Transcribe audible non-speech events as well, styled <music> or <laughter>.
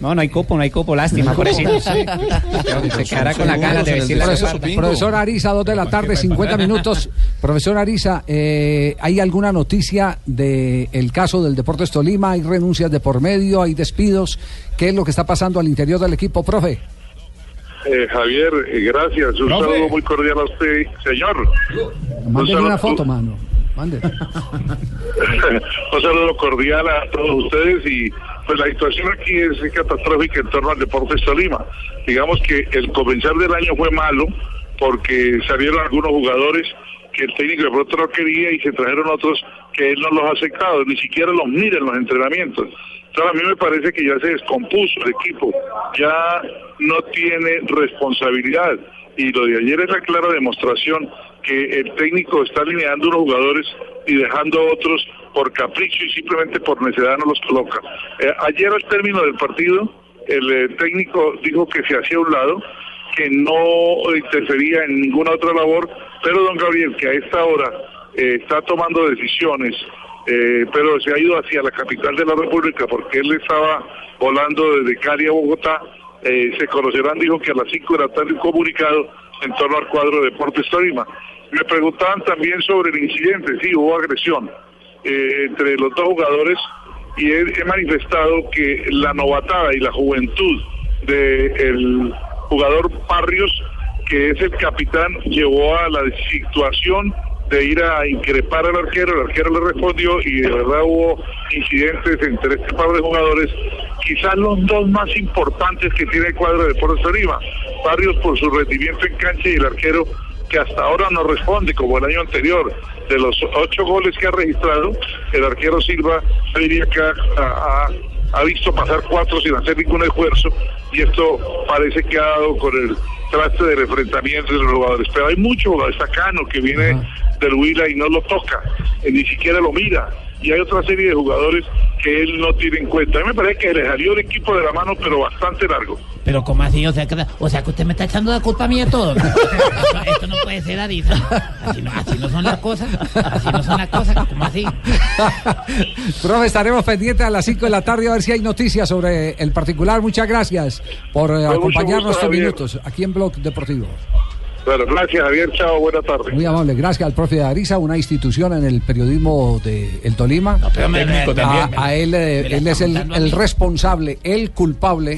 No, no hay cupo, no hay cupo, lástima, por eso. Se quedará con la ganas de Profesor, profesor Ariza, dos de la tarde, 50 minutos. Profesor Ariza, eh, ¿hay alguna noticia del caso del Deportes Tolima? ¿Hay renuncias de por medio? ¿Hay despidos? ¿Qué es lo que está pasando al interior del equipo, profe? Eh, Javier, eh, gracias. Un Profe. saludo muy cordial a usted, señor. Saludo- una foto, mano. Mande. <laughs> Un saludo cordial a todos ustedes y pues la situación aquí es catastrófica en torno al Deportes Tolima. Digamos que el comenzar del año fue malo porque salieron algunos jugadores que el técnico de pronto no quería y se trajeron otros que él no los ha aceptado, ni siquiera los mira en los entrenamientos. Entonces a mí me parece que ya se descompuso el equipo, ya no tiene responsabilidad y lo de ayer es la clara demostración que el técnico está alineando unos jugadores y dejando otros por capricho y simplemente por necesidad no los coloca. Eh, ayer al término del partido, el eh, técnico dijo que se hacía a un lado, que no interfería en ninguna otra labor, pero don Gabriel, que a esta hora eh, está tomando decisiones, pero se ha ido hacia la capital de la República porque él estaba volando desde Cali a Bogotá, se conocerán, dijo que a las 5 de la tarde un comunicado en torno al cuadro de Deportes Tolima. Me preguntaban también sobre el incidente, sí, hubo agresión eh, entre los dos jugadores y he, manifestado que la novatada y la juventud del jugador Barrios, que es el capitán, llevó a la situación de ir a increpar al arquero, el arquero le respondió y de verdad hubo incidentes entre este par de jugadores, quizás los dos más importantes que tiene el cuadro de Deportes Tolima, Barrios por su rendimiento en cancha y el arquero que hasta ahora no responde como el año anterior. De los ocho goles que ha registrado, el arquero Silva yo diría que ha, visto pasar cuatro sin hacer ningún esfuerzo y esto parece que ha dado con el traste del enfrentamiento de los jugadores. Pero hay mucho jugador, está Cano que viene del Huila y no lo toca, eh, ni siquiera lo mira. Y hay otra serie de jugadores que él no tiene en cuenta. A mí me parece que le salió el equipo de la mano, pero bastante largo. Pero ¿cómo así? O sea, que, o sea que usted me está echando la culpa a mí de todo. Esto, esto no puede ser, Arisa. Así no, así no son las cosas. Así no son las cosas. ¿Cómo así? Profe, estaremos pendientes a las 5 de la tarde a ver si hay noticias sobre el particular. Muchas gracias por eh, acompañarnos estos minutos aquí en Blog Deportivo. Bueno, gracias Javier, chao, buena tarde. Muy amable. Gracias al profe Ariza, una institución en el periodismo de El Tolima. pero me- Técnico a, también. a él, eh, Me él es el, el responsable, el culpable